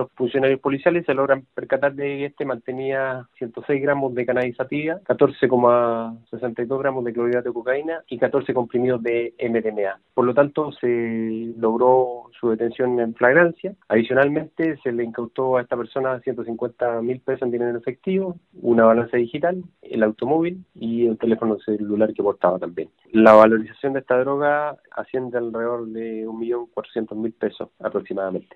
los funcionarios policiales se logran percatar de que este mantenía 106 gramos de cannabis sativa, 14,62 gramos de clorhidrato de cocaína y 14 comprimidos de MDMA. Por lo tanto, se logró su detención en flagrancia. Adicionalmente, se le incautó a esta persona 150 mil pesos en dinero efectivo, una balanza digital, el automóvil y el teléfono celular que portaba también. La valorización de esta droga asciende alrededor de 1.400.000 pesos aproximadamente.